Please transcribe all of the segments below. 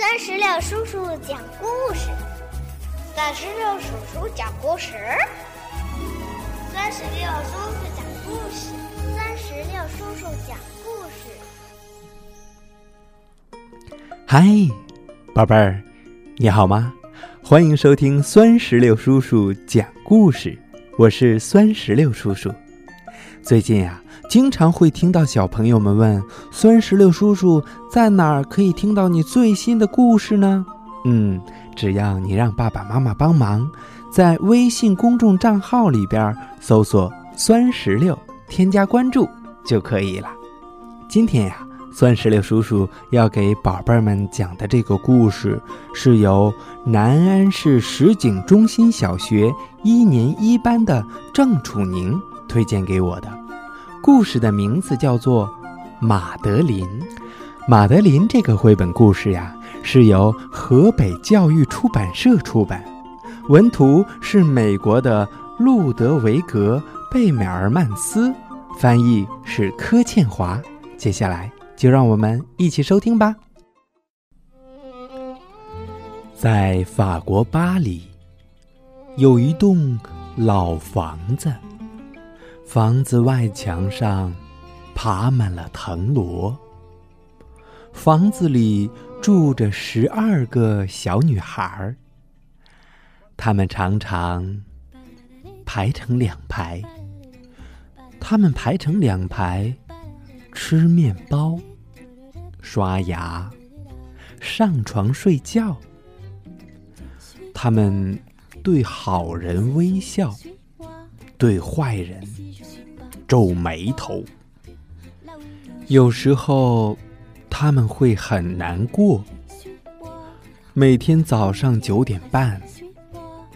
三十六叔叔讲故事，三十六叔叔讲故事，三十六叔叔讲故事，三十六叔叔讲故事。嗨，宝贝儿，你好吗？欢迎收听酸石榴叔叔讲故事，我是酸石榴叔叔。最近呀。经常会听到小朋友们问：“酸石榴叔叔在哪儿可以听到你最新的故事呢？”嗯，只要你让爸爸妈妈帮忙，在微信公众账号里边搜索“酸石榴”，添加关注就可以了。今天呀，酸石榴叔叔要给宝贝们讲的这个故事，是由南安市石景中心小学一年一班的郑楚宁推荐给我的。故事的名字叫做《马德琳》。马德琳这个绘本故事呀，是由河北教育出版社出版，文图是美国的路德维格·贝美尔曼斯，翻译是柯倩华。接下来就让我们一起收听吧。在法国巴黎，有一栋老房子。房子外墙上爬满了藤萝。房子里住着十二个小女孩儿，她们常常排成两排。她们排成两排，吃面包、刷牙、上床睡觉。她们对好人微笑。对坏人皱眉头，有时候他们会很难过。每天早上九点半，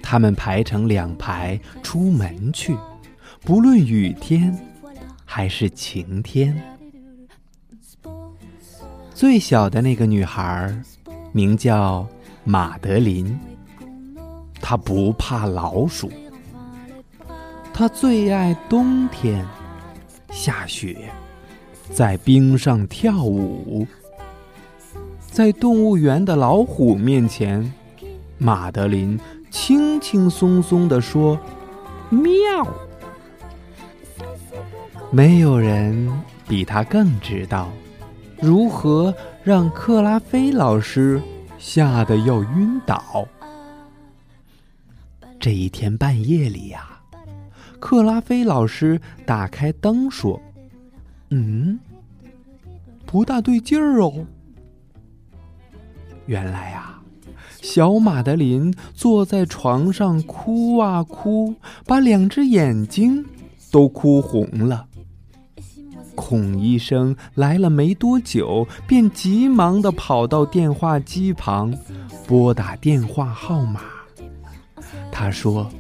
他们排成两排出门去，不论雨天还是晴天。最小的那个女孩名叫马德琳，她不怕老鼠。她最爱冬天，下雪，在冰上跳舞。在动物园的老虎面前，马德琳轻轻松松地说：“喵。”没有人比他更知道如何让克拉菲老师吓得要晕倒。这一天半夜里呀。克拉菲老师打开灯说：“嗯，不大对劲儿哦。原来啊，小马德琳坐在床上哭啊哭，把两只眼睛都哭红了。孔医生来了没多久，便急忙的跑到电话机旁，拨打电话号码。他说。”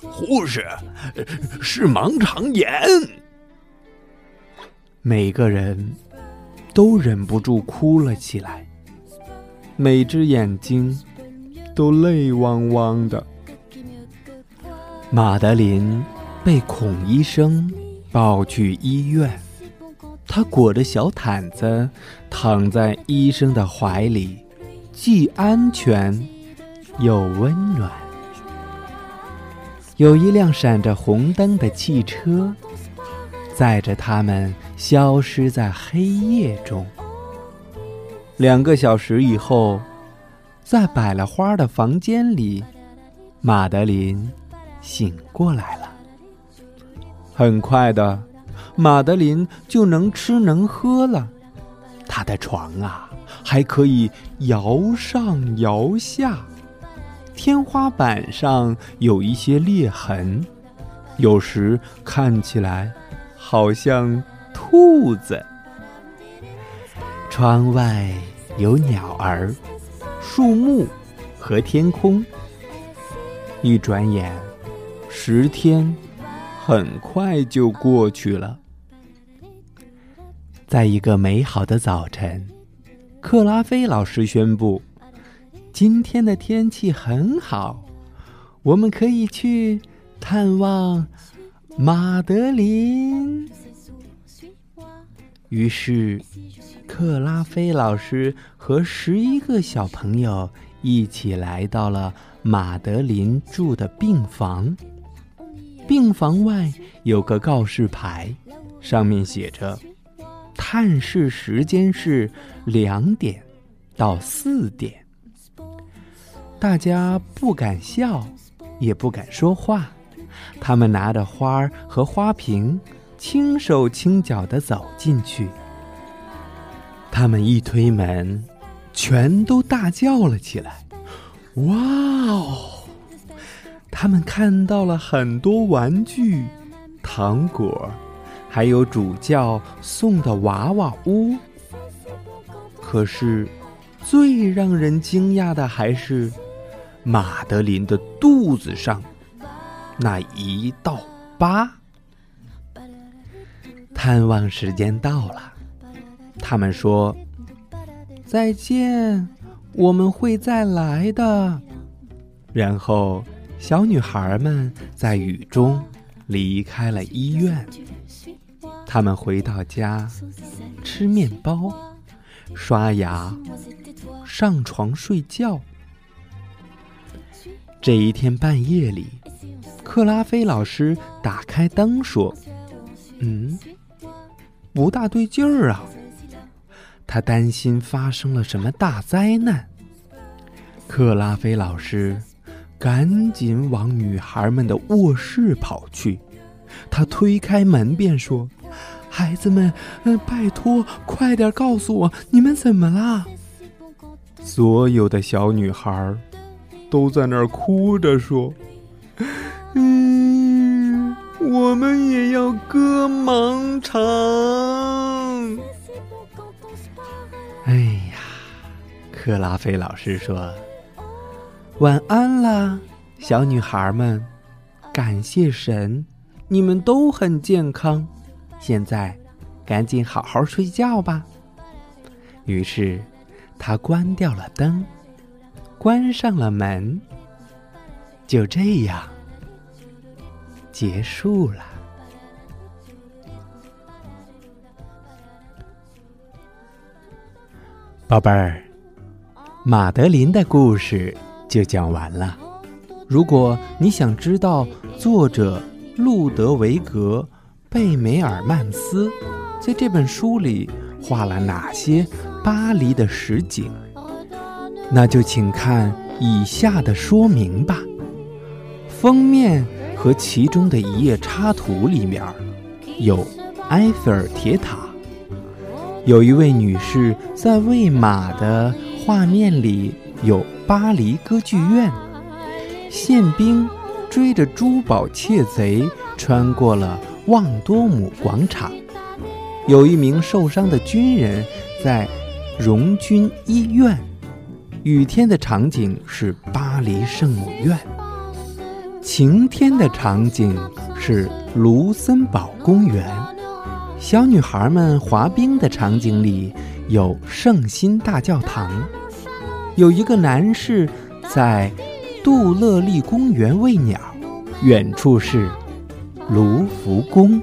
护士是盲肠炎，每个人都忍不住哭了起来，每只眼睛都泪汪汪的。马德琳被孔医生抱去医院，她裹着小毯子躺在医生的怀里，既安全又温暖。有一辆闪着红灯的汽车，载着他们消失在黑夜中。两个小时以后，在摆了花的房间里，马德琳醒过来了。很快的，马德琳就能吃能喝了。她的床啊，还可以摇上摇下。天花板上有一些裂痕，有时看起来好像兔子。窗外有鸟儿、树木和天空。一转眼，十天很快就过去了。在一个美好的早晨，克拉菲老师宣布。今天的天气很好，我们可以去探望马德琳。于是，克拉菲老师和十一个小朋友一起来到了马德琳住的病房。病房外有个告示牌，上面写着：“探视时间是两点到四点。”大家不敢笑，也不敢说话。他们拿着花儿和花瓶，轻手轻脚地走进去。他们一推门，全都大叫了起来：“哇哦！”他们看到了很多玩具、糖果，还有主教送的娃娃屋。可是，最让人惊讶的还是马德琳的肚子上那一道疤。探望时间到了。他们说：“再见，我们会再来的。”然后，小女孩们在雨中离开了医院。他们回到家，吃面包，刷牙，上床睡觉。这一天半夜里，克拉菲老师打开灯说：“嗯，不大对劲儿啊。”他担心发生了什么大灾难。克拉菲老师赶紧往女孩们的卧室跑去，他推开门便说：“孩子们，嗯，拜托，快点告诉我你们怎么啦！”所有的小女孩都在那儿哭着说：“嗯，我们也要割盲肠。”哎呀，克拉菲老师说：“晚安啦，小女孩们！感谢神，你们都很健康。现在，赶紧好好睡觉吧。”于是，他关掉了灯，关上了门。就这样，结束了。宝贝儿，马德琳的故事就讲完了。如果你想知道作者路德维格·贝梅尔曼斯在这本书里画了哪些巴黎的实景，那就请看以下的说明吧。封面和其中的一页插图里面有埃菲尔铁塔。有一位女士在喂马的画面里有巴黎歌剧院，宪兵追着珠宝窃贼穿过了旺多姆广场，有一名受伤的军人在荣军医院，雨天的场景是巴黎圣母院，晴天的场景是卢森堡公园。小女孩们滑冰的场景里有圣心大教堂，有一个男士在杜勒利公园喂鸟，远处是卢浮宫。